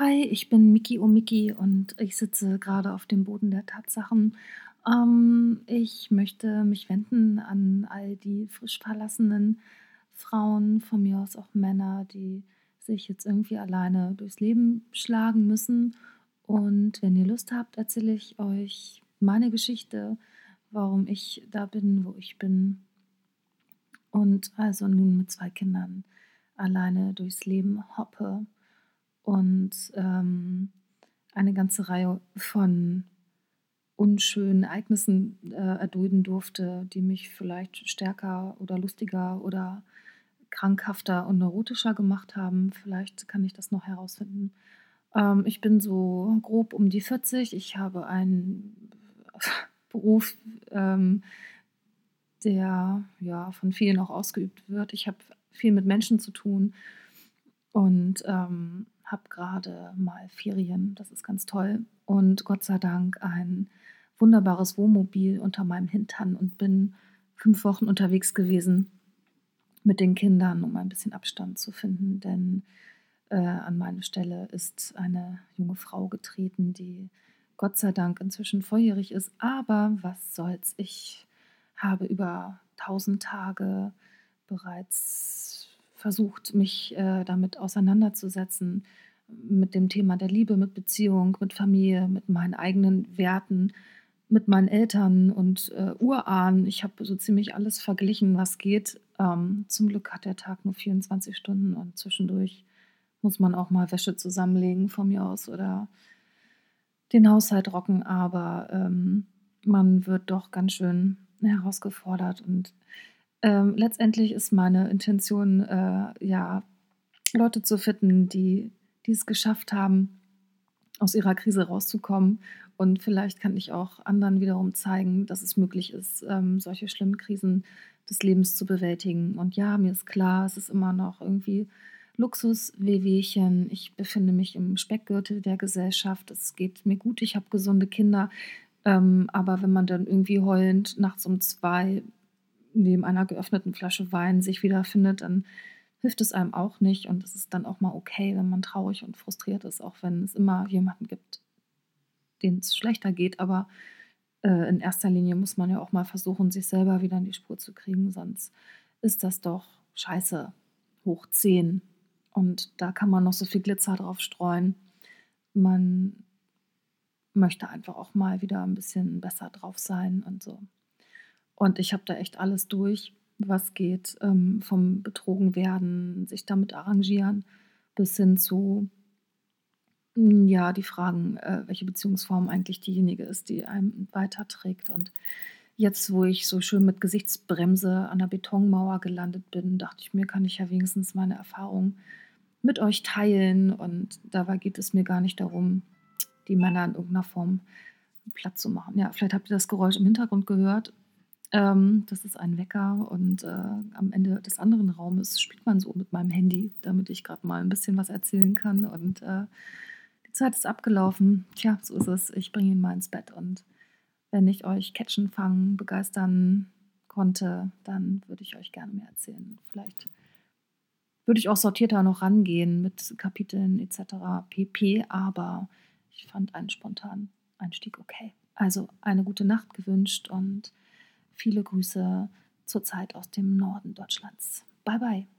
Hi, ich bin Miki oh Miki und ich sitze gerade auf dem Boden der Tatsachen. Ähm, ich möchte mich wenden an all die frisch verlassenen Frauen, von mir aus auch Männer, die sich jetzt irgendwie alleine durchs Leben schlagen müssen. Und wenn ihr Lust habt, erzähle ich euch meine Geschichte, warum ich da bin, wo ich bin. Und also nun mit zwei Kindern alleine durchs Leben hoppe und ähm, eine ganze Reihe von unschönen Ereignissen äh, erdulden durfte, die mich vielleicht stärker oder lustiger oder krankhafter und neurotischer gemacht haben. Vielleicht kann ich das noch herausfinden. Ähm, ich bin so grob um die 40. Ich habe einen Beruf, ähm, der ja von vielen auch ausgeübt wird. Ich habe viel mit Menschen zu tun und ähm, habe gerade mal Ferien. Das ist ganz toll. Und Gott sei Dank ein wunderbares Wohnmobil unter meinem Hintern und bin fünf Wochen unterwegs gewesen mit den Kindern, um ein bisschen Abstand zu finden. Denn äh, an meine Stelle ist eine junge Frau getreten, die Gott sei Dank inzwischen volljährig ist. Aber was soll's? Ich habe über tausend Tage bereits versucht, mich äh, damit auseinanderzusetzen, mit dem Thema der Liebe, mit Beziehung, mit Familie, mit meinen eigenen Werten, mit meinen Eltern und äh, Urahnen. Ich habe so ziemlich alles verglichen, was geht. Ähm, zum Glück hat der Tag nur 24 Stunden und zwischendurch muss man auch mal Wäsche zusammenlegen von mir aus oder den Haushalt rocken, aber ähm, man wird doch ganz schön herausgefordert und ähm, letztendlich ist meine Intention, äh, ja, Leute zu finden, die, die es geschafft haben, aus ihrer Krise rauszukommen. Und vielleicht kann ich auch anderen wiederum zeigen, dass es möglich ist, ähm, solche schlimmen Krisen des Lebens zu bewältigen. Und ja, mir ist klar, es ist immer noch irgendwie Luxus-Wehwehchen. Ich befinde mich im Speckgürtel der Gesellschaft. Es geht mir gut, ich habe gesunde Kinder. Ähm, aber wenn man dann irgendwie heulend nachts um zwei neben einer geöffneten Flasche Wein sich wiederfindet, dann hilft es einem auch nicht. Und es ist dann auch mal okay, wenn man traurig und frustriert ist, auch wenn es immer jemanden gibt, denen es schlechter geht. Aber äh, in erster Linie muss man ja auch mal versuchen, sich selber wieder in die Spur zu kriegen, sonst ist das doch scheiße hoch 10. Und da kann man noch so viel Glitzer drauf streuen. Man möchte einfach auch mal wieder ein bisschen besser drauf sein und so. Und ich habe da echt alles durch, was geht, ähm, vom Betrogen werden, sich damit arrangieren, bis hin zu, hm, ja, die Fragen, äh, welche Beziehungsform eigentlich diejenige ist, die einem weiterträgt. Und jetzt, wo ich so schön mit Gesichtsbremse an der Betonmauer gelandet bin, dachte ich mir, kann ich ja wenigstens meine Erfahrung mit euch teilen. Und dabei geht es mir gar nicht darum, die Männer in irgendeiner Form platt zu machen. Ja, vielleicht habt ihr das Geräusch im Hintergrund gehört. Ähm, das ist ein Wecker und äh, am Ende des anderen Raumes spielt man so mit meinem Handy, damit ich gerade mal ein bisschen was erzählen kann. Und äh, die Zeit ist abgelaufen. Tja, so ist es. Ich bringe ihn mal ins Bett. Und wenn ich euch catchen, fangen, begeistern konnte, dann würde ich euch gerne mehr erzählen. Vielleicht würde ich auch sortierter noch rangehen mit Kapiteln etc. pp. Aber ich fand einen spontanen Einstieg okay. Also eine gute Nacht gewünscht und Viele Grüße zurzeit aus dem Norden Deutschlands. Bye bye.